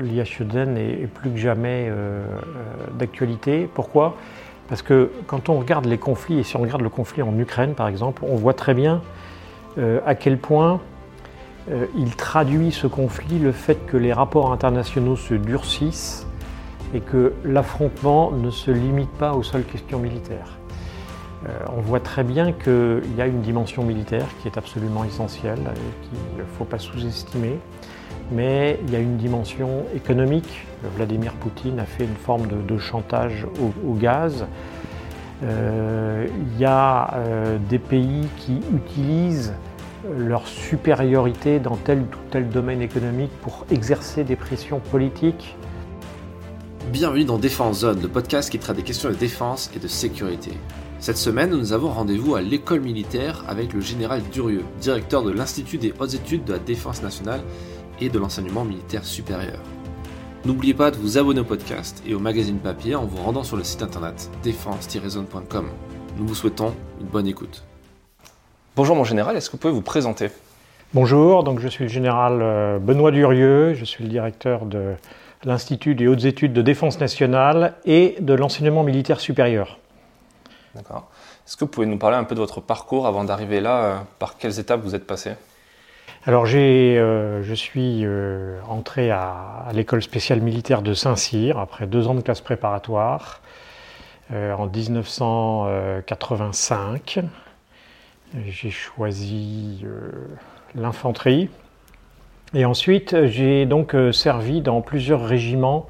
l'IHEDN est, plus que jamais d'actualité. Pourquoi? Parce que quand on regarde les conflits, et si on regarde le conflit en Ukraine par exemple, on voit très bien à quel point il traduit ce conflit le fait que les rapports internationaux se durcissent et que l'affrontement ne se limite pas aux seules questions militaires. Euh, on voit très bien qu'il y a une dimension militaire qui est absolument essentielle et qu'il ne faut pas sous-estimer, mais il y a une dimension économique. Vladimir Poutine a fait une forme de, chantage au, gaz. Euh, il y a euh, des pays qui utilisent leur supériorité dans tel ou tel domaine économique pour exercer des pressions politiques Bienvenue dans Défense Zone, le podcast qui traite des questions de défense et de sécurité. Cette semaine, nous avons rendez-vous à l'école militaire avec le général Durieux, directeur de l'Institut des hautes études de la défense nationale et de l'enseignement militaire supérieur. N'oubliez pas de vous abonner au podcast et au magazine papier en vous rendant sur le site internet défense-zone.com. Nous vous souhaitons une bonne écoute. Bonjour mon général, est-ce que vous pouvez vous présenter? Bonjour, donc je suis le général euh, Benoît Durieux, je suis le directeur de l'Institut des hautes études de défense nationale et de l'enseignement militaire supérieur. D'accord. Est-ce que vous pouvez nous parler un peu de votre parcours avant d'arriver là euh, Par quelles étapes vous êtes passé? Alors euh, je suis euh, entré à, l'école spéciale militaire de Saint-Cyr après deux ans de classe préparatoire en 1985. J'ai choisi l'infanterie et ensuite, j'ai donc euh, servi dans plusieurs régiments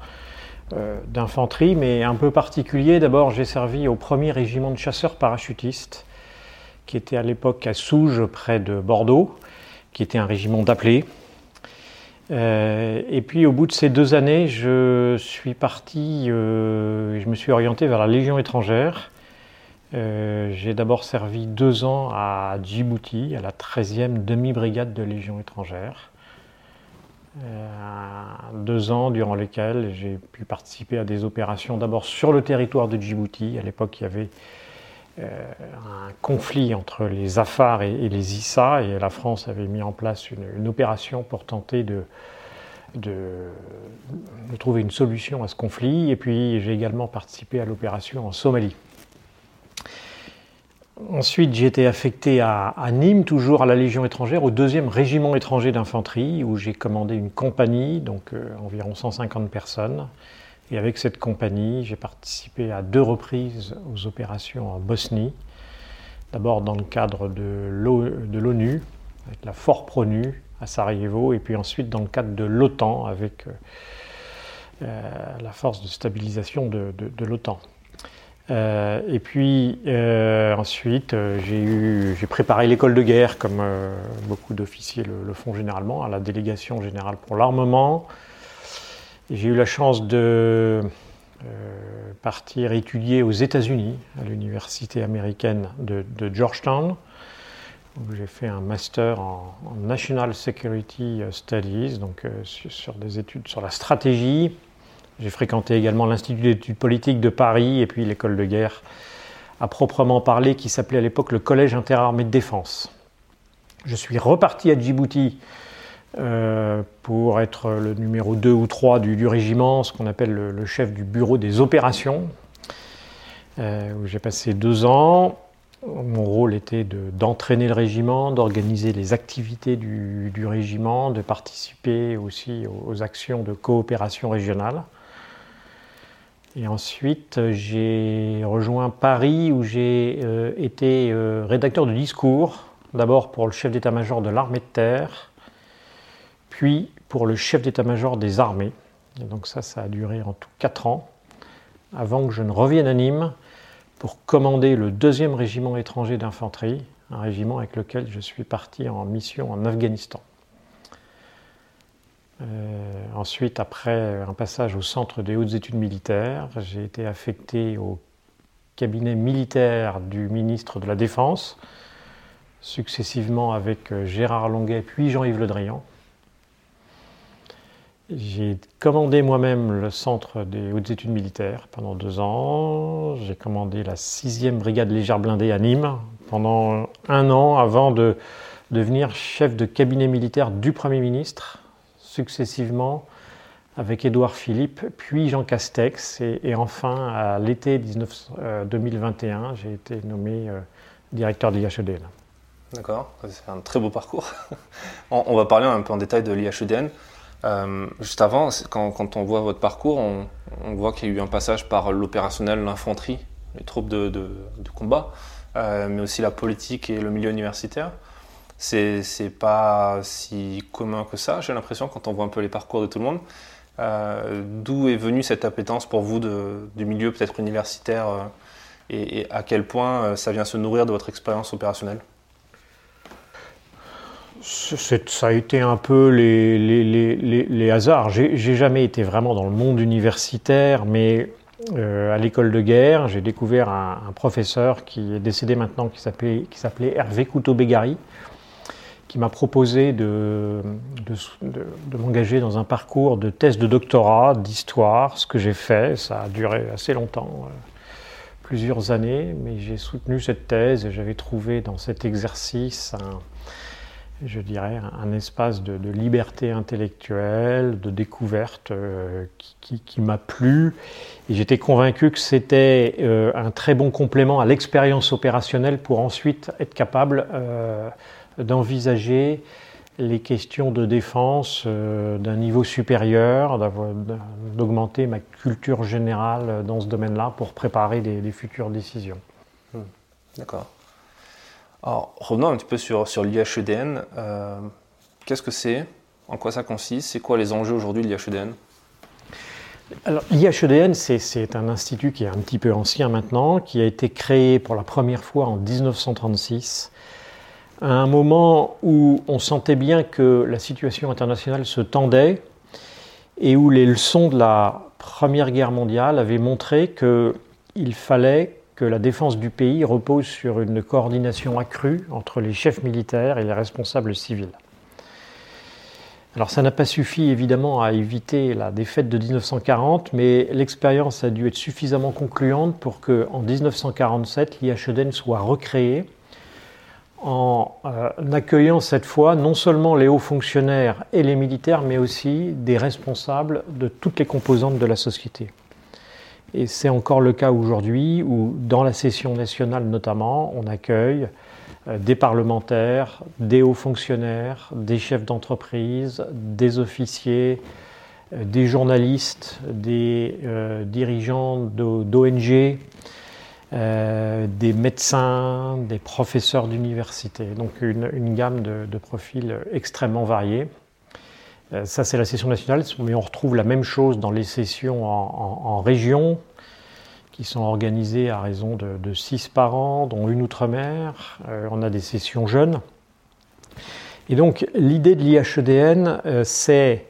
euh, d'infanterie, mais un peu particulier. D'abord, j'ai servi au premier régiment de chasseurs parachutistes, qui était à l'époque à Souges, près de Bordeaux, qui était un régiment d'appelés. Euh, et puis, au bout de ces deux années, je suis parti, je me suis orienté vers la Légion étrangère. j'ai d'abord servi deux ans à Djibouti, à la 13e demi-brigade de Légion étrangère. Euh, deux ans durant lesquels j'ai pu participer à des opérations d'abord sur le territoire de Djibouti. À l'époque, il y avait euh, un conflit entre les Afars et, les Issa et la France avait mis en place une, opération pour tenter de, trouver une solution à ce conflit. Et puis j'ai également participé à l'opération en Somalie. Ensuite, j'ai été affecté à, Nîmes, toujours à la Légion étrangère, au deuxième régiment étranger d'infanterie, où j'ai commandé une compagnie, donc euh, environ 150 personnes. Et avec cette compagnie, j'ai participé à deux reprises aux opérations en Bosnie. D'abord dans le cadre de l'ONU, avec la Fort Pronu à Sarajevo, et puis ensuite dans le cadre de l'OTAN, avec euh, euh, la force de stabilisation de l'OTAN. Euh, et puis ensuite, j'ai préparé l'école de guerre, comme beaucoup d'officiers le, font généralement, à la délégation générale pour l'armement. J'ai eu la chance de partir étudier aux États-Unis, à l'université américaine de, Georgetown, où j'ai fait un master en, National Security Studies, donc sur des études sur la stratégie j'ai fréquenté également l'Institut d'études politiques de Paris et puis l'école de guerre à proprement parler qui s'appelait à l'époque le Collège interarmé de défense. Je suis reparti à Djibouti euh, pour être le numéro 2 ou 3 du, régiment, ce qu'on appelle le, chef du bureau des opérations, euh, où j'ai passé deux ans. Mon rôle était d'entraîner le régiment, d'organiser les activités du, régiment, de participer aussi aux actions de coopération régionale. Et ensuite, j'ai rejoint Paris où j'ai euh, été rédacteur de discours, d'abord pour le chef d'état-major de l'armée de terre, puis pour le chef d'état-major des armées. Donc ça, ça a duré en tout quatre ans, avant que je ne revienne à Nîmes pour commander le deuxième régiment étranger d'infanterie, un régiment avec lequel je suis parti en mission en Afghanistan. Euh, ensuite, après un passage au centre des hautes études militaires, j'ai été affecté au cabinet militaire du ministre de la Défense, successivement avec euh, Gérard Longuet puis Jean-Yves Le Drian. J'ai commandé moi-même le centre des hautes études militaires pendant deux ans. J'ai commandé la 6e brigade légère blindée à Nîmes pendant un an avant de devenir chef de cabinet militaire du Premier ministre successivement avec Édouard Philippe, puis Jean Castex, et, enfin à l'été 2021, j'ai été nommé directeur de l'IHEDN. D'accord, c'est un très beau parcours. on, va parler un peu en détail de l'IHEDN. Euh, juste avant, quand, on voit votre parcours, on, voit qu'il y a eu un passage par l'opérationnel, l'infanterie, les troupes de, combat, euh, mais aussi la politique et le milieu universitaire. C'est pas si commun que ça, j'ai l'impression, quand on voit un peu les parcours de tout le monde. Euh, d'où est venue cette appétence pour vous du milieu peut-être universitaire et, à quel point ça vient se nourrir de votre expérience opérationnelle? Ça a été un peu les, les, hasards. J'ai jamais été vraiment dans le monde universitaire, mais euh, à l'école de guerre, j'ai découvert un, professeur qui est décédé maintenant, qui s'appelait Hervé Couteau-Bégari, qui m'a proposé de, de, de, m'engager dans un parcours de thèse de doctorat d'histoire, ce que j'ai fait. Ça a duré assez longtemps, euh, plusieurs années, mais j'ai soutenu cette thèse et j'avais trouvé dans cet exercice un je dirais, un espace de, liberté intellectuelle, de découverte euh, qui, m'a plu. Et j'étais convaincu que c'était euh, un très bon complément à l'expérience opérationnelle pour ensuite être capable euh, d'envisager les questions de défense d'un niveau supérieur, d'augmenter ma culture générale dans ce domaine-là pour préparer des, futures décisions. Hmm. D'accord. Alors, revenons un petit peu sur, l'IHEDN. Euh, qu'est-ce que c'est? En quoi ça consiste? C'est quoi les enjeux aujourd'hui de l'IHEDN? Alors, l'IHEDN, c'est un institut qui est un petit peu ancien maintenant, qui a été créé pour la première fois en 1936, à un moment où on sentait bien que la situation internationale se tendait et où les leçons de la Première Guerre mondiale avaient montré qu'il fallait que la défense du pays repose sur une coordination accrue entre les chefs militaires et les responsables civils. Alors ça n'a pas suffi évidemment à éviter la défaite de 1940, mais l'expérience a dû être suffisamment concluante pour que en 1947 l'IHEDN soit recréé en euh, accueillant cette fois non seulement les hauts fonctionnaires et les militaires, mais aussi des responsables de toutes les composantes de la société. Et c'est encore le cas aujourd'hui où, dans la session nationale notamment, on accueille euh, des parlementaires, des hauts fonctionnaires, des chefs d'entreprise, des officiers, euh, des journalistes, des euh, dirigeants d'ONG, des médecins, des professeurs d'université. Donc une, gamme de, profils extrêmement variés. Euh, ça, c'est la session nationale, mais on retrouve la même chose dans les sessions en, région, qui sont organisées à raison de, six par an, dont une outre-mer. Euh, on a des sessions jeunes. Et donc, l'idée de l'IHEDN, euh, c'est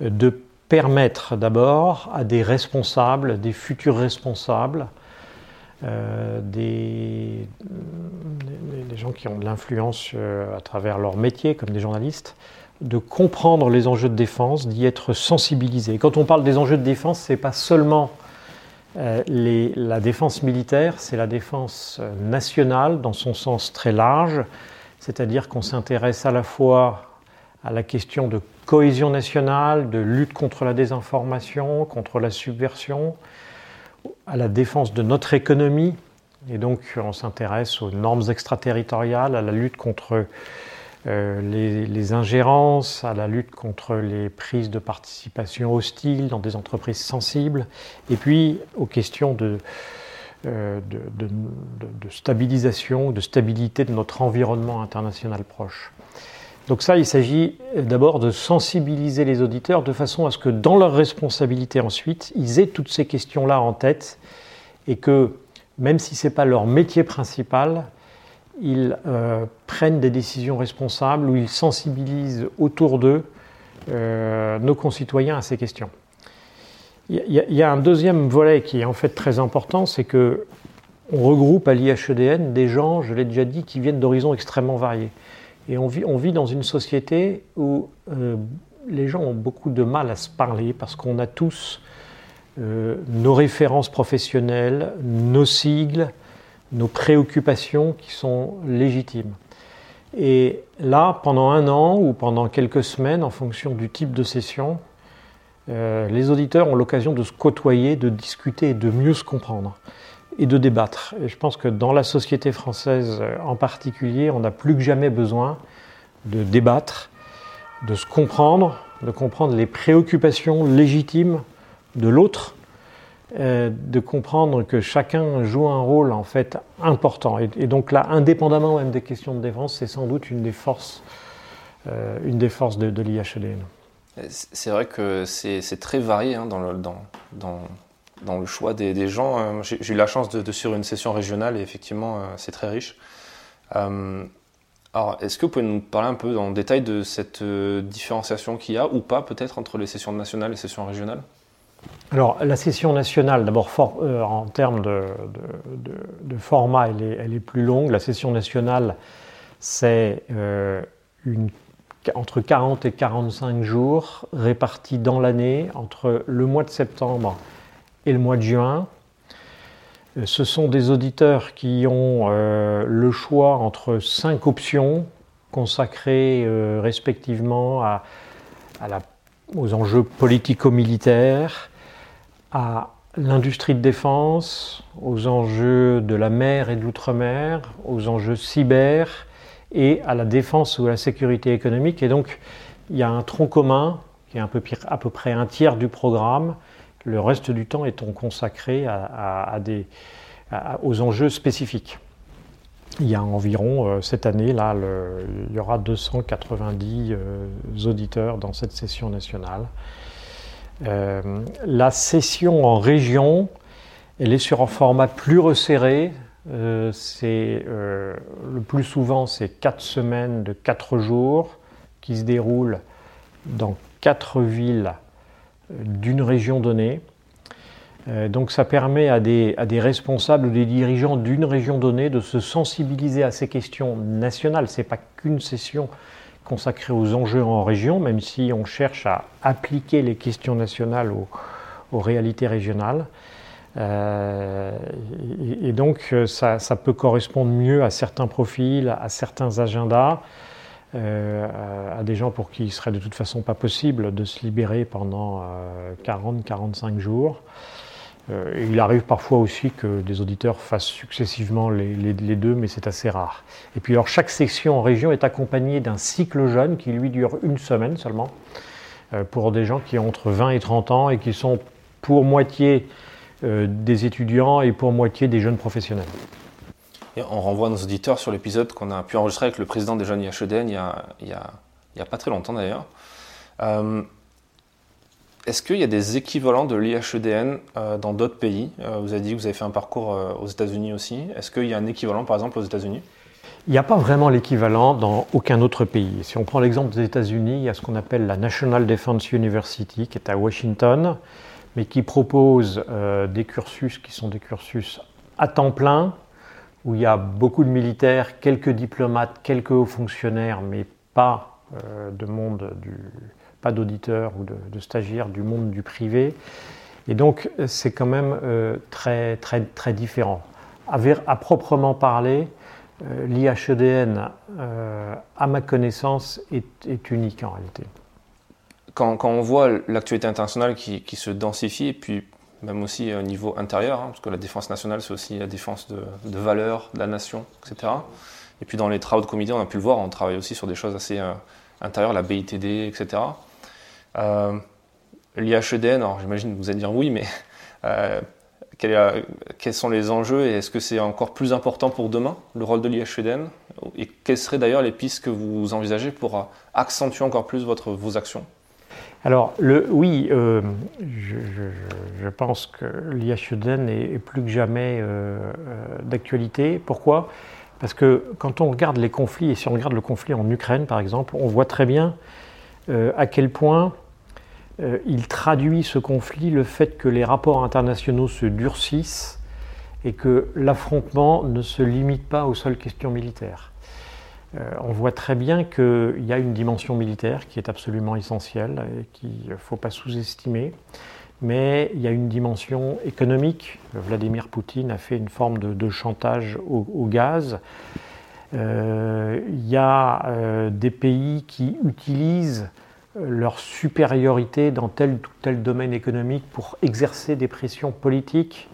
de permettre d'abord à des responsables, des futurs responsables, des, des, gens qui ont de l'influence à travers leur métier, comme des journalistes, de comprendre les enjeux de défense, d'y être sensibilisé. quand on parle des enjeux de défense, ce n'est pas seulement euh, la défense militaire, c'est la défense euh, nationale dans son sens très large, c'est-à-dire qu'on s'intéresse à la fois à la question de cohésion nationale, de lutte contre la désinformation, contre la subversion, à la défense de notre économie, et donc on s'intéresse aux normes extraterritoriales, à la lutte contre euh, les, ingérences, à la lutte contre les prises de participation hostiles dans des entreprises sensibles, et puis aux questions de, euh, de, stabilisation, de stabilité de notre environnement international proche. Donc ça, il s'agit d'abord de sensibiliser les auditeurs de façon à ce que dans leur responsabilité ensuite, ils aient toutes ces questions-là en tête et que même si ce n'est pas leur métier principal, ils euh, prennent des décisions responsables, ou ils sensibilisent autour d'eux euh, nos concitoyens à ces questions. Il y, a un deuxième volet qui est en fait très important, c'est que on regroupe à l'IHEDN des gens, je l'ai déjà dit, qui viennent d'horizons extrêmement variés. Et on vit, on vit, dans une société où euh, les gens ont beaucoup de mal à se parler parce qu'on a tous nos références professionnelles, nos sigles, nos préoccupations qui sont légitimes. Et là, pendant un an ou pendant quelques semaines, en fonction du type de session, les auditeurs ont l'occasion de se côtoyer, de discuter de mieux se comprendre et de débattre. Et je pense que dans la société française en particulier, on a plus que jamais besoin de débattre, de se comprendre, de comprendre les préoccupations légitimes de l'autre, euh, de comprendre que chacun joue un rôle en fait important. Et, donc là, indépendamment même des questions de défense, c'est sans doute une des forces, euh, une des forces de, de l'IHEDN. C'est vrai que c'est très varié hein, dans, le, dans, dans, dans, le choix des, gens. Euh, j'ai eu la chance de, de, suivre une session régionale et effectivement, c'est très riche. Alors, est-ce que vous pouvez nous parler un peu en détail de cette euh, différenciation qu'il y a ou pas peut-être entre les sessions nationales et les sessions régionales? Alors, la session nationale, d'abord euh, en termes de, format, elle est, plus longue. La session nationale, c'est euh, entre 40 et 45 jours répartis dans l'année entre le mois de septembre et le mois de juin. Euh, ce sont des auditeurs qui ont le choix entre cinq options consacrées respectivement aux enjeux politico-militaires, à l'industrie de défense, aux enjeux de la mer et de l'outre-mer, aux enjeux cyber et à la défense ou à la sécurité économique. Et donc, il y a un tronc commun qui est à peu près un tiers du programme le reste du temps étant consacré aux enjeux spécifiques. Il y a environ, euh, cette année, là, il y aura 290 euh, auditeurs dans cette session nationale. Euh, la session en région, elle est sur un format plus resserré. c'est le plus souvent, c'est quatre semaines de quatre jours qui se déroulent dans quatre villes d'une région donnée. Euh, donc ça permet à des, à des responsables ou des dirigeants d'une région donnée de se sensibiliser à ces questions nationales. Ce n'est pas qu'une session consacrée aux enjeux en région, même si on cherche à appliquer les questions nationales aux, réalités régionales. Euh, et, donc ça, ça, peut correspondre mieux à certains profils, à certains agendas. Euh, à des gens pour qui il serait de toute façon pas possible de se libérer pendant 40-45 euh, jours. Euh, il arrive parfois aussi que des auditeurs fassent successivement les, deux, mais c'est assez rare. Et puis alors chaque section en région est accompagnée d'un cycle jeune qui lui dure une semaine seulement, pour des gens qui ont entre 20 et 30 ans et qui sont pour moitié des étudiants et pour moitié des jeunes professionnels on renvoie nos auditeurs sur l'épisode qu'on a pu enregistrer avec le président des jeunes IHEDN il y a, a, pas très longtemps d'ailleurs. Euh, est-ce qu'il y a des équivalents de l'IHEDN euh, dans d'autres pays? Euh, Vous avez dit que vous avez fait un parcours aux États-Unis aussi. Est-ce qu'il y a un équivalent par exemple aux États-Unis? Il n'y a pas vraiment l'équivalent dans aucun autre pays. Si on prend l'exemple des États-Unis, il y a ce qu'on appelle la National Defense University qui est à Washington, mais qui propose des cursus qui sont des cursus à temps plein, où il y a beaucoup de militaires, quelques diplomates, quelques hauts fonctionnaires, mais pas euh, de monde du, pas d'auditeurs ou de, stagiaires du monde du privé. Et donc c'est quand même euh, très, très, très différent. À, à proprement parler, euh, l'IHEDN, à ma connaissance, est, unique en réalité. Quand, quand on voit l'actualité internationale qui, qui, se densifie, et puis même aussi au niveau intérieur, hein, parce que la défense nationale, c'est aussi la défense de, de, valeurs, de la nation, etc. Et puis dans les travaux de comité, on a pu le voir, on travaille aussi sur des choses assez euh, intérieures, la BITD, etc. Euh, L'IHEDN, alors j'imagine que vous allez dire oui, mais euh, quels sont les enjeux et est-ce que c'est encore plus important pour demain, le rôle de l'IHEDN Et quelles seraient d'ailleurs les pistes que vous envisagez pour accentuer encore plus votre, vos actions? Alors, le, oui, euh, je, pense que l'IHEDN est, plus que jamais euh, euh, d'actualité. Pourquoi? Parce que quand on regarde les conflits, et si on regarde le conflit en Ukraine par exemple, on voit très bien à quel point il traduit ce conflit le fait que les rapports internationaux se durcissent et que l'affrontement ne se limite pas aux seules questions militaires. Euh, on voit très bien qu'il y a une dimension militaire qui est absolument essentielle et qu'il ne faut pas sous-estimer. Mais il y a une dimension économique. Vladimir Poutine a fait une forme de, chantage au, gaz. Euh, il y a euh, des pays qui utilisent leur supériorité dans tel ou tel domaine économique pour exercer des pressions politiques.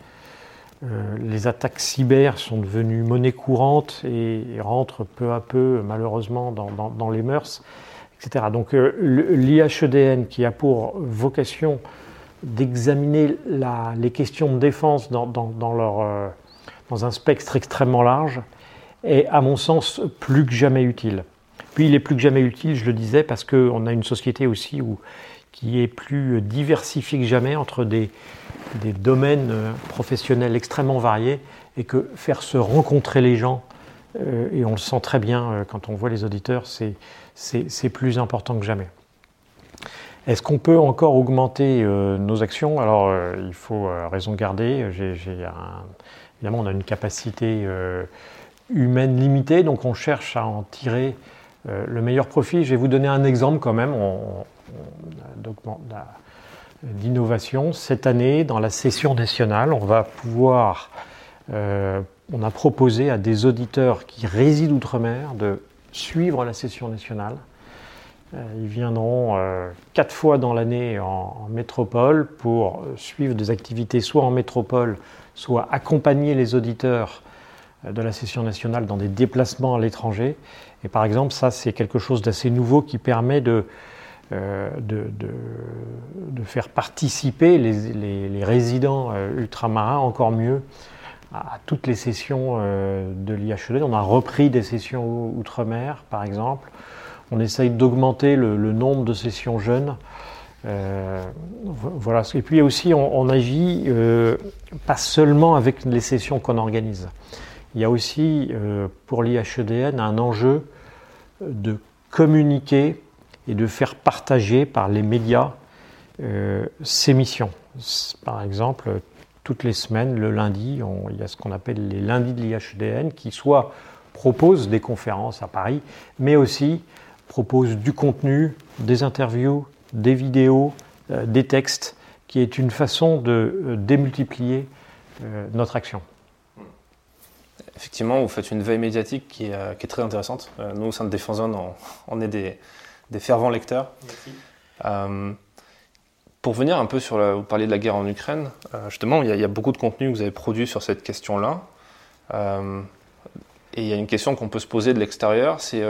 les attaques cyber sont devenues monnaie courante et, rentrent peu à peu, malheureusement, dans, les mœurs, etc. Donc l'IHEDN, qui a pour vocation d'examiner les questions de défense dans, leur, dans un spectre extrêmement large, est, à mon sens, plus que jamais utile. Puis il est plus que jamais utile, je le disais, parce qu'on a une société aussi qui est plus diversifiée que jamais entre des, des domaines euh, professionnels extrêmement variés et que faire se rencontrer les gens, euh, et on le sent très bien euh, quand on voit les auditeurs, c'est plus important que jamais. Est-ce qu'on peut encore augmenter nos actions? Alors, il faut raison garder. évidemment, on a une capacité humaine limitée, donc on cherche à en tirer euh, le meilleur profit. Je vais vous donner un exemple quand même d'innovation. Cette année, dans la session nationale, on va pouvoir, euh, on a proposé à des auditeurs qui résident outre-mer de suivre la session nationale. Euh, ils viendront quatre fois dans l'année en, métropole pour suivre des activités soit en métropole, soit accompagner les auditeurs de la session nationale dans des déplacements à l'étranger. Et par exemple, ça, c'est quelque chose d'assez nouveau qui permet de, euh, de, de, faire participer les, les, résidents euh, ultramarins encore mieux à toutes les sessions euh, de l'IHED. On a repris des sessions outre-mer, par exemple. On essaye d'augmenter le, nombre de sessions jeunes. voilà. Et puis aussi, on, on agit pas seulement avec les sessions qu'on organise. Il y a aussi euh, pour l'IHEDN un enjeu de communiquer et de faire partager par les médias euh, ces missions. Par exemple, toutes les semaines, le lundi, il y a ce qu'on appelle les lundis de l'IHEDN qui soit proposent des conférences à Paris, mais aussi proposent du contenu, des interviews, des vidéos, euh, des textes, qui est une façon de démultiplier notre action effectivement, vous faites une veille médiatique qui est, euh, très intéressante. Euh, nous, au sein de Défense Zone, on, est des, fervents lecteurs. Euh, pour venir un peu sur, vous parliez de la guerre en Ukraine, justement, il y, a, beaucoup de contenu que vous avez produit sur cette question-là. et il y a une question qu'on peut se poser de l'extérieur, c'est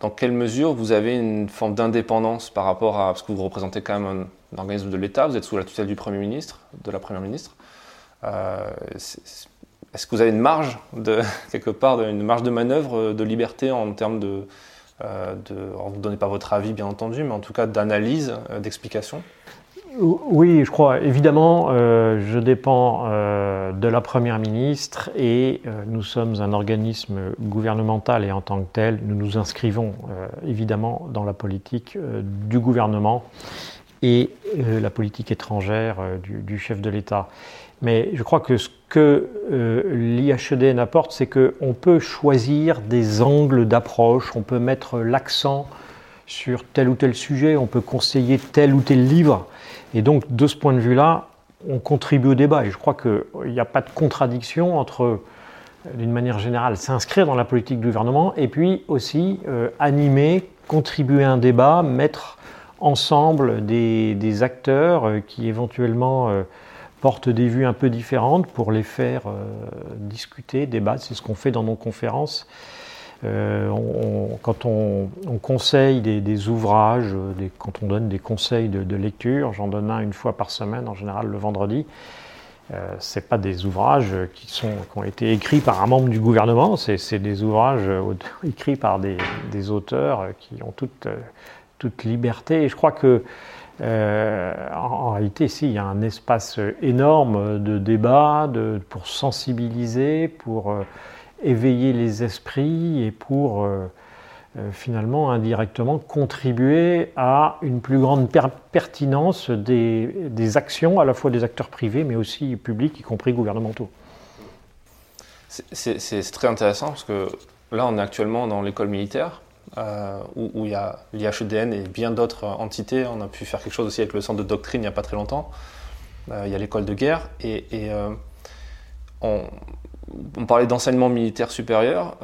dans quelle mesure vous avez une forme d'indépendance par rapport à, parce que vous représentez quand même un, organisme de l'État, vous êtes sous la tutelle du Premier ministre, de la Première ministre. Est-ce que vous avez une marge, de, quelque part, une marge de manœuvre euh, de liberté en termes de, euh, vous ne donnez pas votre avis, bien entendu, mais en tout cas d'analyse, euh, d'explication oui, je crois. Évidemment, je dépends de la Première ministre et nous sommes un organisme gouvernemental et en tant que tel, nous nous inscrivons évidemment dans la politique du gouvernement et la politique étrangère du, chef de l'État. Mais je crois que ce que euh, l'IHEDN apporte, c'est qu'on peut choisir des angles d'approche, on peut mettre l'accent sur tel ou tel sujet, on peut conseiller tel ou tel livre. Et donc, de ce point de vue-là, on contribue au débat. Et je crois qu'il n'y a pas de contradiction entre, d'une manière générale, s'inscrire dans la politique du gouvernement et puis aussi euh, animer, contribuer à un débat, mettre ensemble des, acteurs euh, qui éventuellement portent des vues un peu différentes pour les faire euh, discuter, débattre. C'est ce qu'on fait dans nos conférences. Euh, quand on, conseille des, ouvrages, quand on donne des conseils de, lecture, j'en donne un une fois par semaine, en général le vendredi. Euh, c'est pas des ouvrages qui, sont, qui ont été écrits par un membre du gouvernement, c'est des ouvrages écrits par des, des, auteurs qui ont toute, toute liberté. Et je crois que euh, en, réalité, si, il y a un espace énorme de débat de, pour sensibiliser, pour euh, éveiller les esprits et pour euh, finalement indirectement contribuer à une plus grande pertinence des, des, actions, à la fois des acteurs privés, mais aussi publics, y compris gouvernementaux. C'est très intéressant parce que là, on est actuellement dans l'école militaire. Euh, où, il y a l'IHEDN et bien d'autres entités. On a pu faire quelque chose aussi avec le centre de doctrine il n'y a pas très longtemps. Euh, il y a l'école de guerre et, euh, on, parlait d'enseignement militaire supérieur.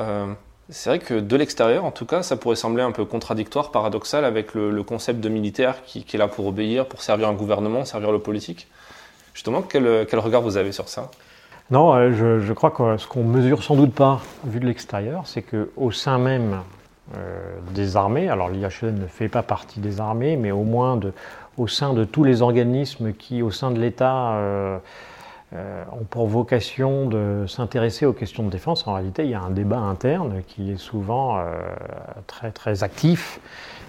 C'est vrai que de l'extérieur, en tout cas, ça pourrait sembler un peu contradictoire, paradoxal avec le, concept de militaire qui, est là pour obéir, pour servir un gouvernement, servir le politique. Justement, quel, regard vous avez sur ça? Non, je, crois que ce qu'on mesure sans doute pas, vu de l'extérieur, c'est qu'au sein même des armées, alors l'IHN ne fait pas partie des armées, mais au moins au sein de tous les organismes qui, au sein de l'État, euh, euh, ont pour vocation de s'intéresser aux questions de défense. En réalité, il y a un débat interne qui est souvent euh, très, très actif.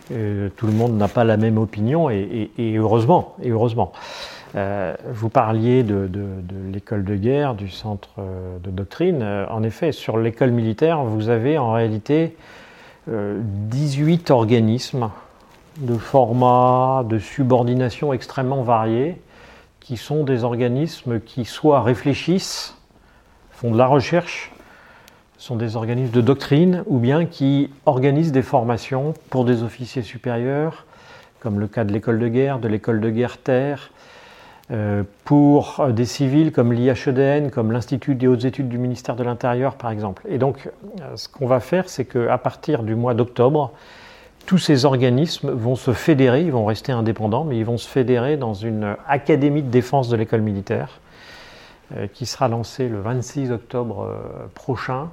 tout le monde n'a pas la même opinion et, heureusement. Et heureusement. vous parliez de, l'école de guerre, du centre de doctrine. En effet, sur l'école militaire, vous avez en réalité 18 organismes de formats, de subordination extrêmement variés, qui sont des organismes qui soit réfléchissent, font de la recherche, sont des organismes de doctrine, ou bien qui organisent des formations pour des officiers supérieurs, comme le cas de l'école de guerre, de l'école de guerre terre, euh, pour des civils comme l'IHEDN, comme l'Institut des hautes études du ministère de l'Intérieur, par exemple. Et donc, euh, ce qu'on va faire, c'est qu'à partir du mois d'octobre, tous ces organismes vont se fédérer, ils vont rester indépendants, mais ils vont se fédérer dans une académie de défense de l'école militaire euh, qui sera lancée le 26 octobre euh, prochain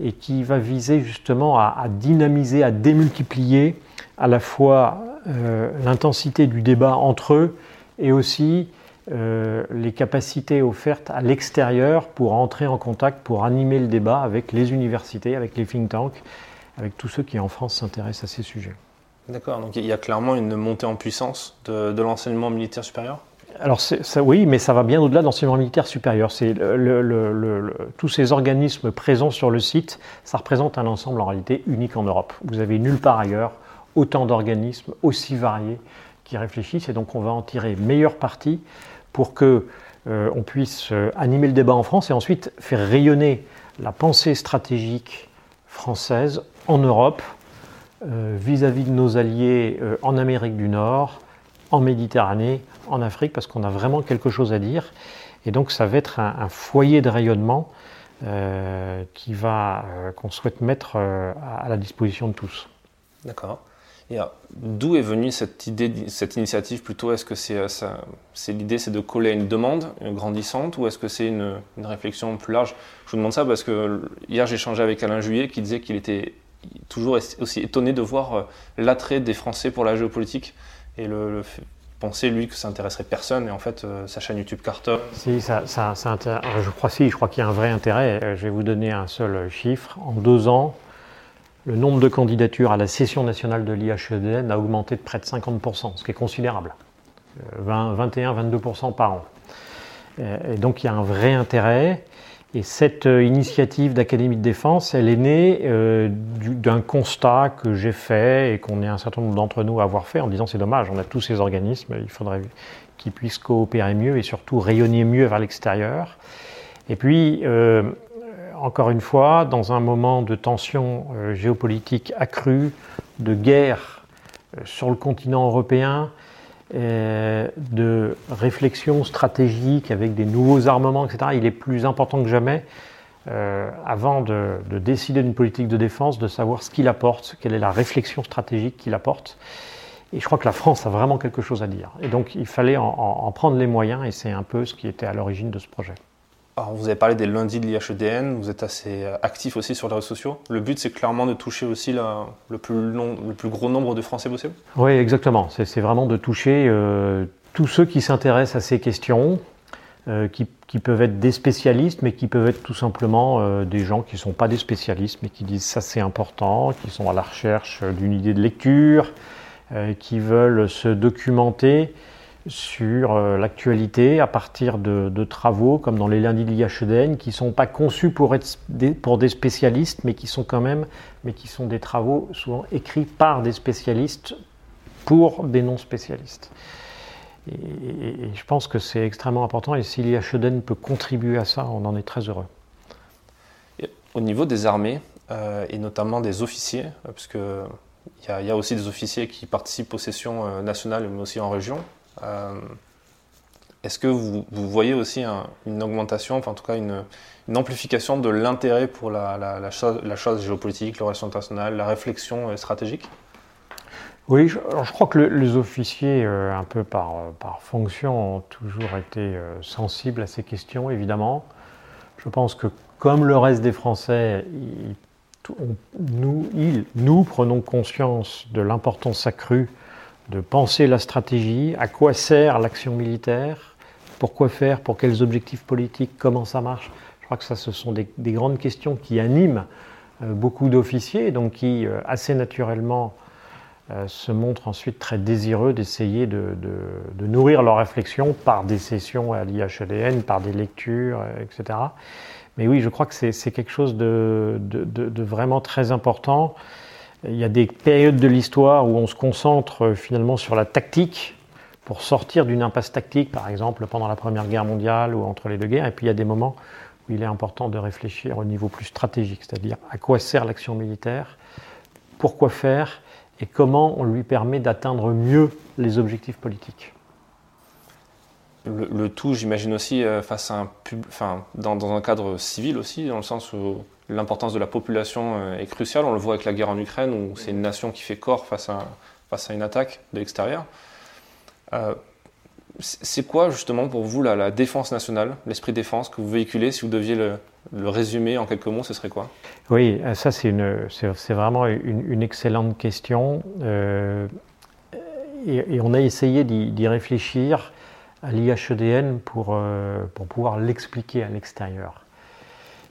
et qui va viser justement à, dynamiser, à démultiplier à la fois euh, l'intensité du débat entre eux et aussi les capacités offertes à l'extérieur pour entrer en contact, pour animer le débat avec les universités, avec les think tanks avec tous ceux qui en France s'intéressent à ces sujets. D'accord, donc il y a clairement une montée en puissance de, l'enseignement militaire supérieur? Alors ça, oui, mais ça va bien au-delà de l'enseignement militaire supérieur. C'est le, tous ces organismes présents sur le site, ça représente un ensemble en réalité unique en Europe. Vous avez nulle part ailleurs autant d'organismes aussi variés qui réfléchissent, et donc on va en tirer meilleure partie pour que euh, on puisse euh, animer le débat en France et ensuite faire rayonner la pensée stratégique française en Europe euh, vis-à-vis de nos alliés en Amérique du Nord, en Méditerranée, en Afrique, parce qu'on a vraiment quelque chose à dire. Et donc ça va être un, foyer de rayonnement qu'on souhaite mettre à la disposition de tous. D'accord. Et d'où est venue cette idée, cette initiative plutôt? Est-ce que c'est, c'est l'idée, c'est de coller à une demande grandissante, ou est-ce que c'est une, réflexion plus large? Je vous demande ça parce que hier j'ai échangé avec Alain Juillet qui disait qu'il était toujours aussi étonné de voir euh, l'attrait des Français pour la géopolitique et le, penser lui que ça intéresserait personne et en fait euh, sa chaîne YouTube cartonne. Si, je crois si, je crois qu'il y a un vrai intérêt. Euh, je vais vous donner un seul chiffre. En deux ans, le nombre de candidatures à la session nationale de l'IHEDN a augmenté de près de 50%, ce qui est considérable. 21-22% par an. Et donc il y a un vrai intérêt. Et cette euh, initiative d'Académie de défense, elle est née euh, d'un constat que j'ai fait et qu'on est un certain nombre d'entre nous à avoir fait en disant c'est dommage, on a tous ces organismes, il faudrait qu'ils puissent coopérer mieux et surtout rayonner mieux vers l'extérieur. Et puis, euh, encore une fois, dans un moment de tension géopolitique accrue, de guerre sur le continent européen, euh, de réflexion stratégique avec des nouveaux armements, etc., il est plus important que jamais, euh, avant de, décider d'une politique de défense, de savoir ce qu'il apporte, quelle est la réflexion stratégique qu'il apporte. Et je crois que la France a vraiment quelque chose à dire. Et donc il fallait en prendre les moyens, et c'est un peu ce qui était à l'origine de ce projet. Alors, vous avez parlé des lundis de l'IHEDN, vous êtes assez euh, actif aussi sur les réseaux sociaux. Le but, c'est clairement de toucher aussi le, plus le, plus gros nombre de Français possible Oui, exactement. C'est vraiment de toucher euh, tous ceux qui s'intéressent à ces questions, euh, qui, peuvent être des spécialistes, mais qui peuvent être tout simplement des gens qui ne sont pas des spécialistes, mais qui disent ça c'est important, qui sont à la recherche d'une idée de lecture, qui veulent se documenter sur euh, l'actualité à partir de, travaux comme dans les lundis de l'IHEDN qui ne sont pas conçus pour être des, pour des spécialistes mais qui sont quand même mais qui sont des travaux souvent écrits par des spécialistes pour des non spécialistes. Et, je pense que c'est extrêmement important et si l'IHEDN peut contribuer à ça, on en est très heureux. au niveau des armées euh, et notamment des officiers, euh, qu'il y, y, a aussi des officiers qui participent aux sessions nationales mais aussi en région. Euh, est-ce que vous, voyez aussi une augmentation, enfin en tout cas une, amplification de l'intérêt pour la, chose, géopolitique, la relation internationale, la réflexion stratégique? Oui, je, crois que les officiers, euh, un peu par, fonction, ont toujours été euh, sensibles à ces questions, évidemment. Je pense que, comme le reste des Français, nous prenons conscience de l'importance accrue de penser la stratégie, à quoi sert l'action militaire, pourquoi faire, pour quels objectifs politiques, comment ça marche. Je crois que ça, ce sont des, grandes questions qui animent euh, beaucoup d'officiers, donc qui, assez naturellement, euh, se montrent ensuite très désireux d'essayer de, nourrir leur réflexion par des sessions à l'IHEDN, par des lectures, euh, etc. Mais oui, je crois que c'est quelque chose de, vraiment très important. Il y a des périodes de l'histoire où on se concentre euh, finalement sur la tactique pour sortir d'une impasse tactique, par exemple pendant la Première Guerre mondiale ou entre les deux guerres. Et puis il y a des moments où il est important de réfléchir au niveau plus stratégique, c'est-à-dire à quoi sert l'action militaire, pourquoi faire et comment on lui permet d'atteindre mieux les objectifs politiques. Le, tout, j'imagine aussi, euh, face à un enfin, dans, dans, un cadre civil aussi, dans le sens où l'importance de la population euh, est cruciale. On le voit avec la guerre en Ukraine, où c'est une nation qui fait corps face à, une attaque de l'extérieur. Euh, c'est quoi justement pour vous la, défense nationale, l'esprit défense que vous véhiculez? Si vous deviez le, résumer en quelques mots, ce serait quoi? Oui, ça c'est, vraiment une, excellente question. Euh, et, on a essayé d'y, réfléchir à l'IHEDN euh, pour pouvoir l'expliquer à l'extérieur.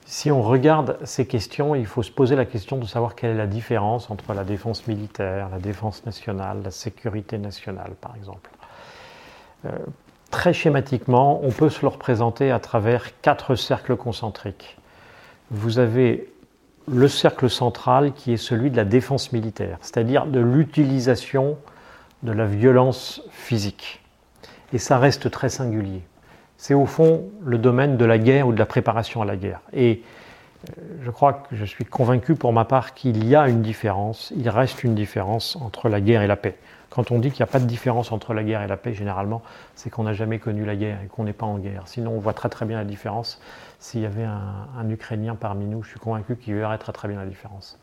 Si on regarde ces questions, il faut se poser la question de savoir quelle est la différence entre la défense militaire, la défense nationale, la sécurité nationale, par exemple. Euh, très schématiquement, on peut se le représenter à travers quatre cercles concentriques. Vous avez le cercle central qui est celui de la défense militaire, c'est-à-dire de l'utilisation de la violence physique. Et ça reste très singulier. C'est au fond le domaine de la guerre ou de la préparation à la guerre. Et euh, je crois que je suis convaincu pour ma part qu'il y a une différence, il reste une différence entre la guerre et la paix. Quand on dit qu'il n'y a pas de différence entre la guerre et la paix, généralement, c'est qu'on n'a jamais connu la guerre et qu'on n'est pas en guerre. Sinon, on voit très très bien la différence. S'il y avait un, Ukrainien parmi nous, je suis convaincu qu'il verrait très très bien la différence.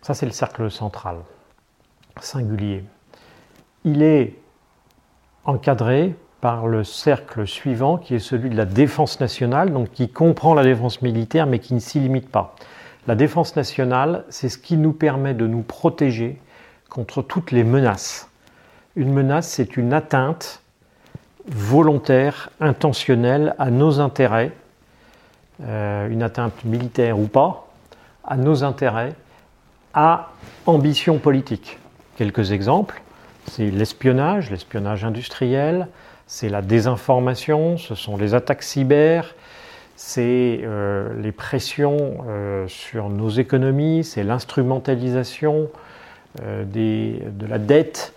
Ça, c'est le cercle central, singulier. Il est encadré par le cercle suivant, qui est celui de la défense nationale, donc qui comprend la défense militaire, mais qui ne s'y limite pas. La défense nationale, c'est ce qui nous permet de nous protéger contre toutes les menaces. Une menace, c'est une atteinte volontaire, intentionnelle à nos intérêts, euh, une atteinte militaire ou pas, à nos intérêts, à ambition politique. Quelques exemples, c'est l'espionnage, l'espionnage industriel, c'est la désinformation, ce sont les attaques cyber, c'est euh, les pressions euh, sur nos économies, c'est l'instrumentalisation euh, de la dette.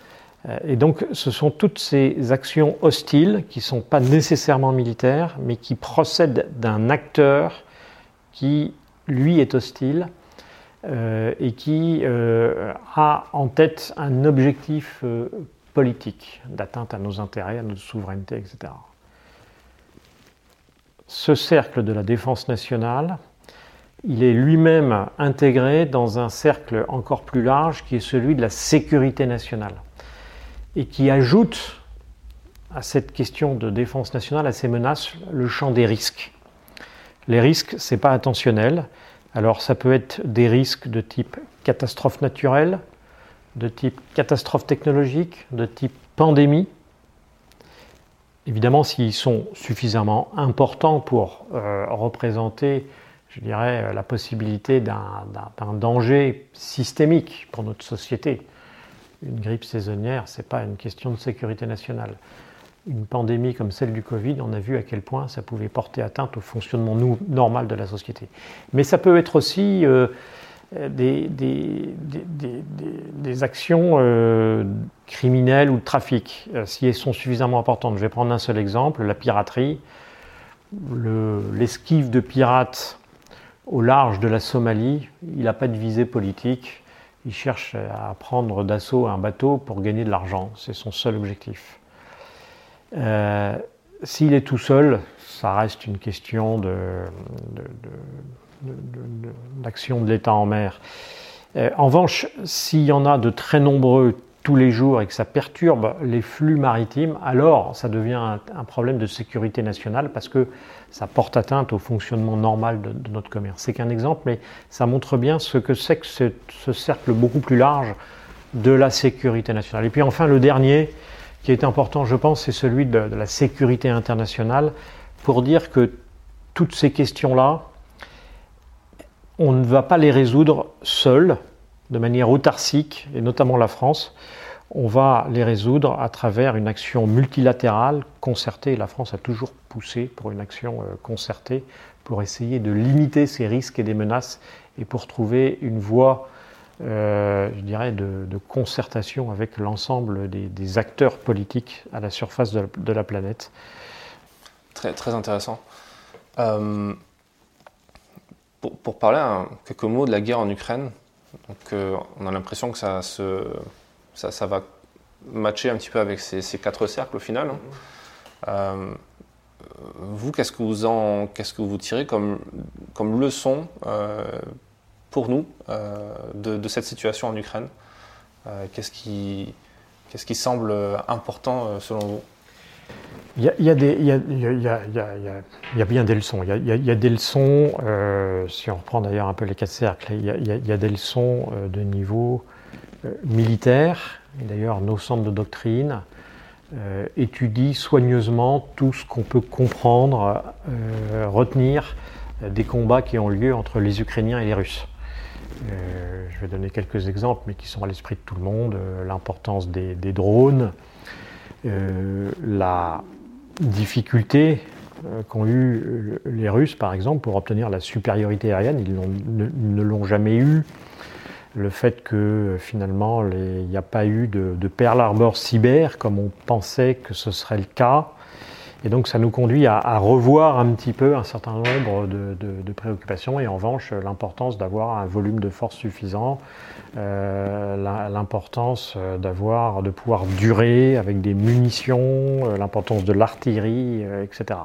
Et donc ce sont toutes ces actions hostiles qui ne sont pas nécessairement militaires, mais qui procèdent d'un acteur qui, lui, est hostile et qui a en tête un objectif politique d'atteinte à nos intérêts, à notre souveraineté, etc. Ce cercle de la défense nationale, il est lui-même intégré dans un cercle encore plus large qui est celui de la sécurité nationale et qui ajoute à cette question de défense nationale, à ces menaces, le champ des risques. Les risques, ce n'est pas intentionnel. Alors ça peut être des risques de type catastrophe naturelle, de type catastrophe technologique, de type pandémie. Évidemment, s'ils sont suffisamment importants pour euh, représenter je dirais, euh, la possibilité d'un danger systémique pour notre société. Une grippe saisonnière, ce n'est pas une question de sécurité nationale. Une pandémie comme celle du Covid, on a vu à quel point ça pouvait porter atteinte au fonctionnement normal de la société. Mais ça peut être aussi euh, des, des, actions euh, criminelles ou de trafic, si elles sont suffisamment importantes. Je vais prendre un seul exemple, la piraterie. L'esquive de pirates au large de la Somalie, il n'a pas de visée politique. Il cherche à prendre d'assaut un bateau pour gagner de l'argent. C'est son seul objectif. S'il est tout seul, ça reste une question de l'État en mer. en revanche, s'il y en a de très nombreux tous les jours et que ça perturbe les flux maritimes, alors ça devient un, problème de sécurité nationale parce que ça porte atteinte au fonctionnement normal de, notre commerce. C'est qu'un exemple, mais ça montre bien ce que c'est que ce, cercle beaucoup plus large de la sécurité nationale. Et puis enfin, le dernier, qui est important, je pense, c'est celui de, de la sécurité internationale, pour dire que toutes ces questions-là, on ne va pas les résoudre seuls, de manière autarcique, et notamment la France, on va les résoudre à travers une action multilatérale, concertée. La France a toujours poussé pour une action euh, concertée pour essayer de limiter ces risques et des menaces et pour trouver une voie, euh, je dirais, de, concertation avec l'ensemble des, acteurs politiques à la surface de la, planète. Très, intéressant. Euh, pour, parler quelques mots de la guerre en Ukraine, euh, on a l'impression que ça, ça, va matcher un petit peu avec ces, quatre cercles au final. Hein. Euh, vous, qu'est-ce que vous en, qu'est-ce que vous tirez comme, leçon euh, pour nous de, cette situation en Ukraine? Qu'est-ce qui semble important selon vous? Il y, a, bien des leçons. Il y a, des leçons, euh, si on reprend d'ailleurs un peu les quatre cercles, il y a, des leçons euh, de niveau euh, militaire. D'ailleurs, nos centres de doctrine étudient soigneusement tout ce qu'on peut comprendre, retenir des combats qui ont lieu entre les Ukrainiens et les Russes. je vais donner quelques exemples, mais qui sont à l'esprit de tout le monde. L'importance des drones, la difficultés euh, qu'ont eu les Russes, par exemple, pour obtenir la supériorité aérienne. Ils, ne, l'ont jamais eu. Le fait que finalement il n'y a pas eu de, de Pearl cyber comme on pensait que ce serait le cas. Et donc ça nous conduit à, revoir un petit peu un certain nombre de, préoccupations et en revanche l'importance d'avoir un volume de force suffisant, euh, l'importance euh, d'avoir, de pouvoir durer avec des munitions, euh, l'importance de l'artillerie, etc.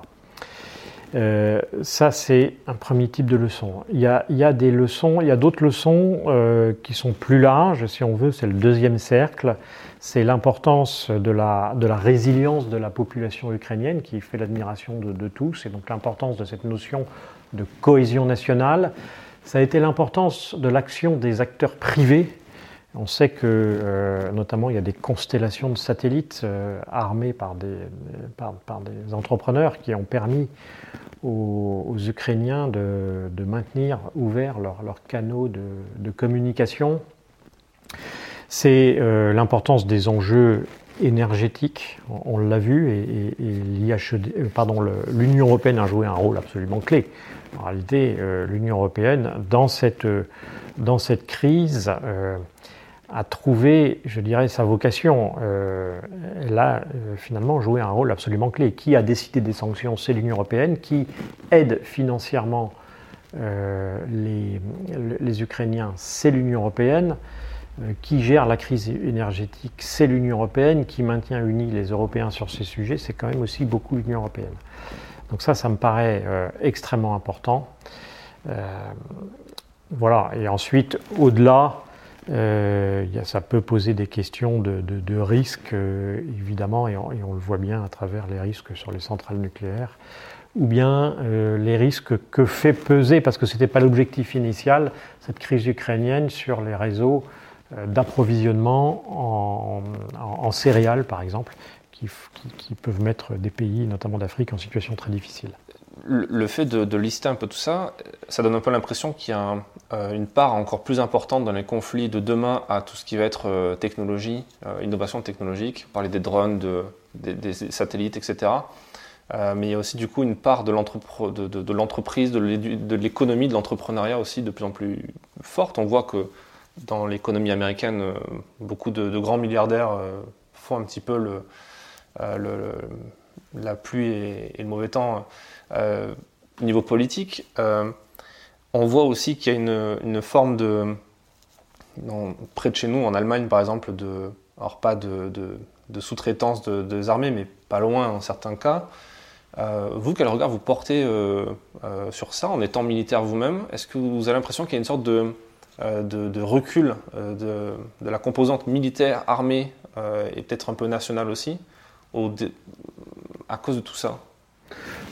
ça, c'est un premier type de leçon. Il y a, des leçons, il y a d'autres leçons qui sont plus larges, si on veut, c'est le deuxième cercle c'est l'importance de la, résilience de la population ukrainienne qui fait l'admiration de, tous, et donc l'importance de cette notion de cohésion nationale. Ça a été l'importance de l'action des acteurs privés. On sait que, euh, notamment, il y a des constellations de satellites euh, armés par des, entrepreneurs qui ont permis aux, Ukrainiens de, maintenir ouverts leurs canaux de communication c'est euh, l'importance des enjeux énergétiques, on, l'a vu, et, euh, l'Union européenne a joué un rôle absolument clé. En réalité, euh, l'Union européenne, dans cette, crise, a trouvé, je dirais, sa vocation. elle a finalement joué un rôle absolument clé. Qui a décidé des sanctions? C'est l'Union européenne. Qui aide financièrement les Ukrainiens C'est l'Union européenne. Euh, qui gère la crise énergétique, c'est l'Union européenne, qui maintient unis les Européens sur ces sujets, c'est quand même aussi beaucoup l'Union européenne. Donc ça, ça me paraît euh, extrêmement important. Euh, voilà, et ensuite, au-delà, ça peut poser des questions de, risques, évidemment, et on, et on, le voit bien à travers les risques sur les centrales nucléaires, ou bien les risques que fait peser, parce que ce n'était pas l'objectif initial, cette crise ukrainienne sur les réseaux d'approvisionnement en, céréales, par exemple, qui, peuvent mettre des pays, notamment d'Afrique, en situation très difficile. Le, fait de, lister un peu tout ça, ça donne un peu l'impression qu'il y a euh, une part encore plus importante dans les conflits de demain à tout ce qui va être euh, technologie, innovation technologique, parler des drones, de, des, satellites, etc. mais il y a aussi du coup une part de l'entreprise, de l'économie, de l'entrepreneuriat aussi de plus en plus forte. On voit que dans l'économie américaine, euh, beaucoup de, grands milliardaires euh, font un petit peu euh, la pluie et, le mauvais temps. au niveau politique, on voit aussi qu'il y a une, forme de, près de chez nous, en Allemagne par exemple, de, alors pas de, sous-traitance de, des armées, mais pas loin en certains cas. vous, quel regard vous portez sur ça en étant militaire vous-même? Est-ce que vous avez l'impression qu'il y a une sorte de, de, recul de, la composante militaire, armée et peut-être un peu nationale aussi à cause de tout ça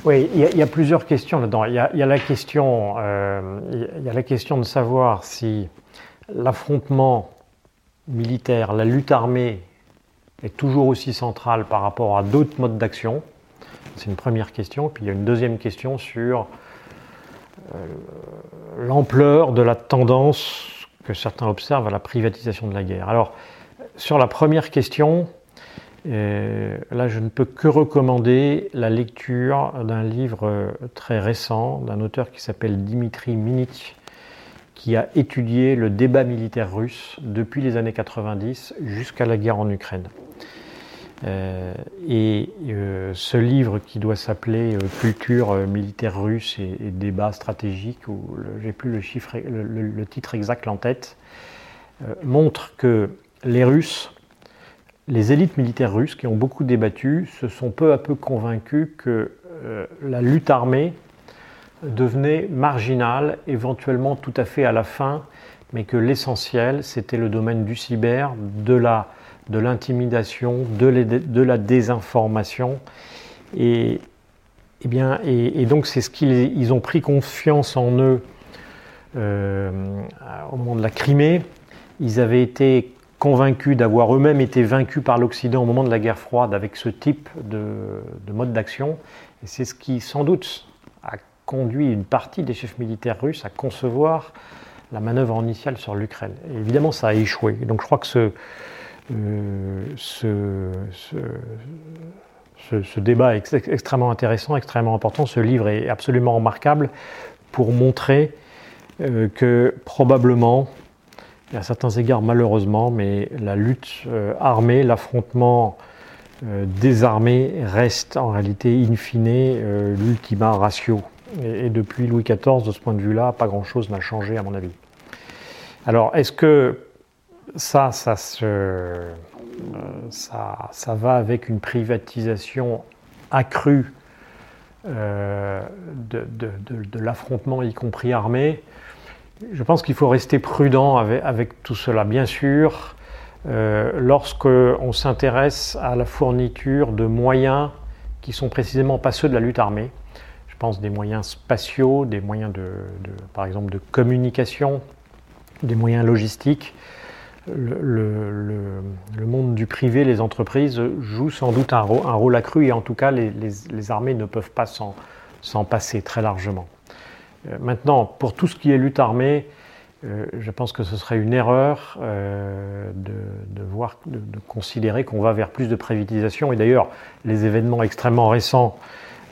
oui, il y, a plusieurs questions là-dedans. Il y, a, la question, euh, il y a la question de savoir si l'affrontement militaire, la lutte armée est toujours aussi centrale par rapport à d'autres modes d'action. C'est une première question. Puis il y a une deuxième question sur euh, l'ampleur de la tendance que certains observent à la privatisation de la guerre. Alors, sur la première question, là, je ne peux que recommander la lecture d'un livre très récent d'un auteur qui s'appelle Dimitri Minich, qui a étudié le débat militaire russe depuis les années 90 jusqu'à la guerre en Ukraine. Euh, et euh, ce livre qui doit s'appeler euh, Culture militaire russe et, débat stratégique, ou j'ai plus le, titre exact en tête, montre que les Russes les élites militaires russes qui ont beaucoup débattu se sont peu à peu convaincus que la lutte armée devenait marginale, éventuellement tout à fait à la fin, mais que l'essentiel, c'était le domaine du cyber, de la de l'intimidation, de, la désinformation. Et, eh bien, et, donc c'est ce qu'ils ils ont pris confiance en eux euh, au moment de la Crimée. Ils avaient été convaincus d'avoir eux-mêmes été vaincus par l'Occident au moment de la guerre froide avec ce type de, mode d'action. Et c'est ce qui, sans doute, a conduit une partie des chefs militaires russes à concevoir la manœuvre initiale sur l'Ukraine. Évidemment, ça a échoué. Donc je crois que ce, euh, ce, débat est extrêmement intéressant, extrêmement important. Ce livre est absolument remarquable pour montrer euh, que probablement à certains égards malheureusement, mais la lutte euh, armée, l'affrontement des armées reste en réalité in fine l'ultima ratio. Et, depuis Louis XIV, de ce point de vue-là, pas grand-chose n'a changé à mon avis. Alors, est-ce que ça, ça, se, ça, ça, va avec une privatisation accrue de, de l'affrontement, y compris armé je pense qu'il faut rester prudent avec, tout cela. Bien sûr, euh, lorsqu'on s'intéresse à la fourniture de moyens qui sont précisément pas ceux de la lutte armée, je pense des moyens spatiaux, des moyens de, par exemple de communication, des moyens logistiques, le, monde du privé, les entreprises jouent sans doute un rôle, accru et en tout cas les armées ne peuvent pas s'en passer très largement. Euh, maintenant, pour tout ce qui est lutte armée, euh, je pense que ce serait une erreur euh, de, de, considérer qu'on va vers plus de privatisation. Et d'ailleurs, les événements extrêmement récents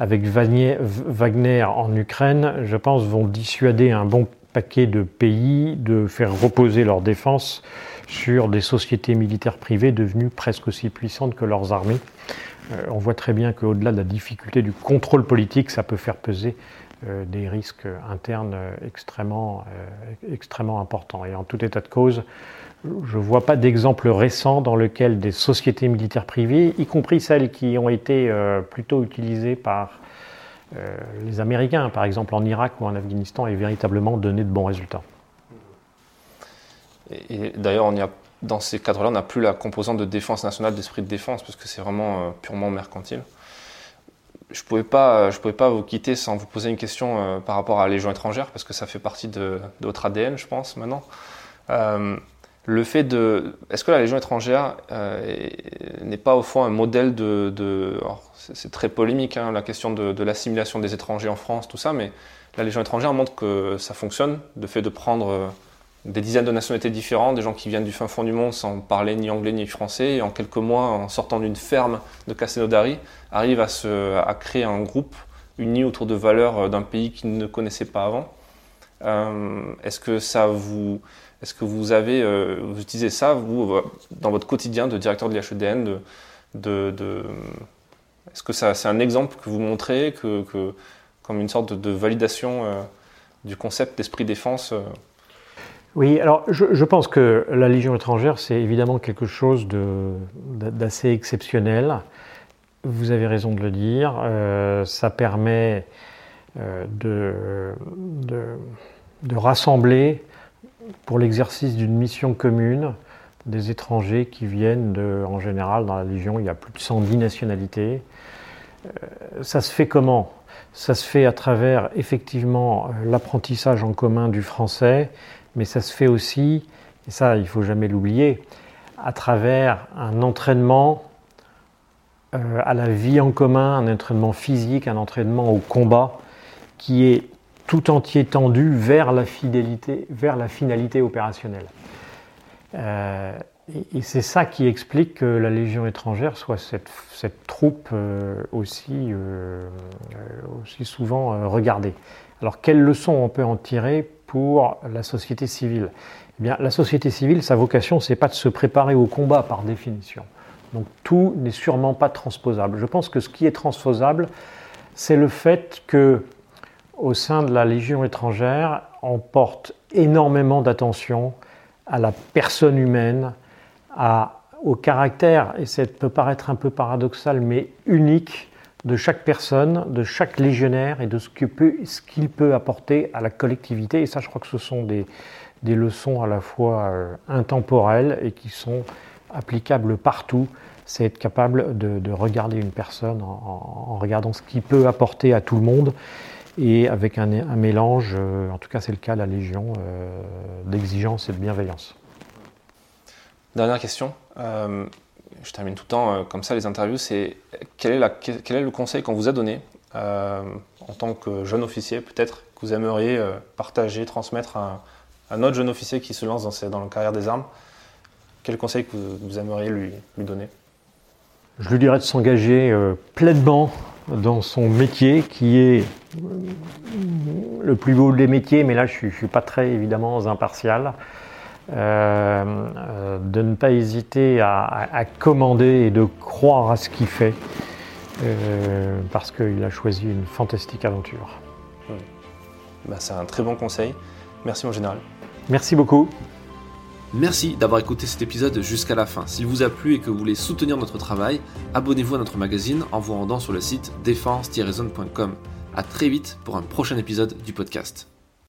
avec Wagner en Ukraine, je pense, vont dissuader un bon paquet de pays de faire reposer leur défense sur des sociétés militaires privées devenues presque aussi puissantes que leurs armées. on voit très bien qu'au-delà de la difficulté du contrôle politique, ça peut faire peser euh, des risques internes extrêmement, euh, extrêmement importants. Et en tout état de cause, je ne vois pas d'exemple récent dans lequel des sociétés militaires privées, y compris celles qui ont été euh, plutôt utilisées par les Américains, par exemple en Irak ou en Afghanistan, aient véritablement donné de bons résultats. Et, d'ailleurs, dans ces cadres-là, on n'a plus la composante de défense nationale, d'esprit de défense, parce que c'est vraiment purement mercantile je pouvais pas, je pouvais pas vous quitter sans vous poser une question euh, par rapport à la Légion étrangère parce que ça fait partie de, votre ADN, je pense maintenant. Euh, le fait de, est-ce que la Légion étrangère euh, n'est pas au fond un modèle de, c'est très polémique hein, la question de, de l'assimilation des étrangers en France, tout ça, mais la Légion étrangère montre que ça fonctionne, le fait de prendre des dizaines de nationalités différentes, des gens qui viennent du fin fond du monde sans parler ni anglais ni français, et en quelques mois, en sortant d'une ferme de Cassinodari, arrivent à, se, à créer un groupe uni autour de valeurs euh, d'un pays qu'ils ne connaissaient pas avant. Euh, est-ce que ça vous, est-ce que vous avez, euh, utilisez ça vous dans votre quotidien de directeur de l'IHEDN est-ce que ça, c'est un exemple que vous montrez comme une sorte de, validation du concept d'esprit défense Oui, alors je, pense que la Légion étrangère, c'est évidemment quelque chose d'assez exceptionnel. Vous avez raison de le dire. Euh, ça permet euh, de, rassembler pour l'exercice d'une mission commune des étrangers qui viennent de, en général, dans la Légion, il y a plus de 110 nationalités. Euh, ça se fait comment? Ça se fait à travers effectivement l'apprentissage en commun du français, mais ça se fait aussi, et ça il faut jamais l'oublier, à travers un entraînement euh, à la vie en commun, un entraînement physique, un entraînement au combat qui est tout entier tendu vers la fidélité, vers la finalité opérationnelle. Euh, et, c'est ça qui explique que la Légion étrangère soit cette, troupe euh, aussi, aussi souvent regardée. Alors quelles leçons on peut en tirer pour la société civile eh bien, La société civile, sa vocation, c'est pas de se préparer au combat par définition. Donc tout n'est sûrement pas transposable. Je pense que ce qui est transposable, c'est le fait que au sein de la Légion étrangère, on porte énormément d'attention à la personne humaine, à, au caractère, et ça peut paraître un peu paradoxal, mais unique de chaque personne, de chaque légionnaire et de ce qu'il peut, apporter à la collectivité. Et ça, je crois que ce sont des, leçons à la fois euh, intemporelles et qui sont applicables partout. C'est être capable de, regarder une personne en, regardant ce qu'il peut apporter à tout le monde et avec un, mélange, euh, en tout cas c'est le cas à la Légion, euh, d'exigence et de bienveillance. Dernière question je termine tout le temps euh, comme ça les interviews, c'est quel, est le conseil qu'on vous a donné euh, en tant que jeune officier peut-être que vous aimeriez euh, partager, transmettre à un, autre jeune officier qui se lance dans, la carrière des armes? Quel conseil que vous, aimeriez lui, donner? Je lui dirais de s'engager pleinement dans son métier qui est le plus beau des métiers, mais là je ne suis, pas très évidemment impartial. Euh, euh, de ne pas hésiter à, commander et de croire à ce qu'il fait, euh, parce qu'il a choisi une fantastique aventure. Bah, c'est un très bon conseil. Merci mon général. Merci beaucoup. Merci d'avoir écouté cet épisode jusqu'à la fin. S'il vous a plu et que vous voulez soutenir notre travail, abonnez-vous à notre magazine en vous rendant sur le site défense-zone.com. A très vite pour un prochain épisode du podcast.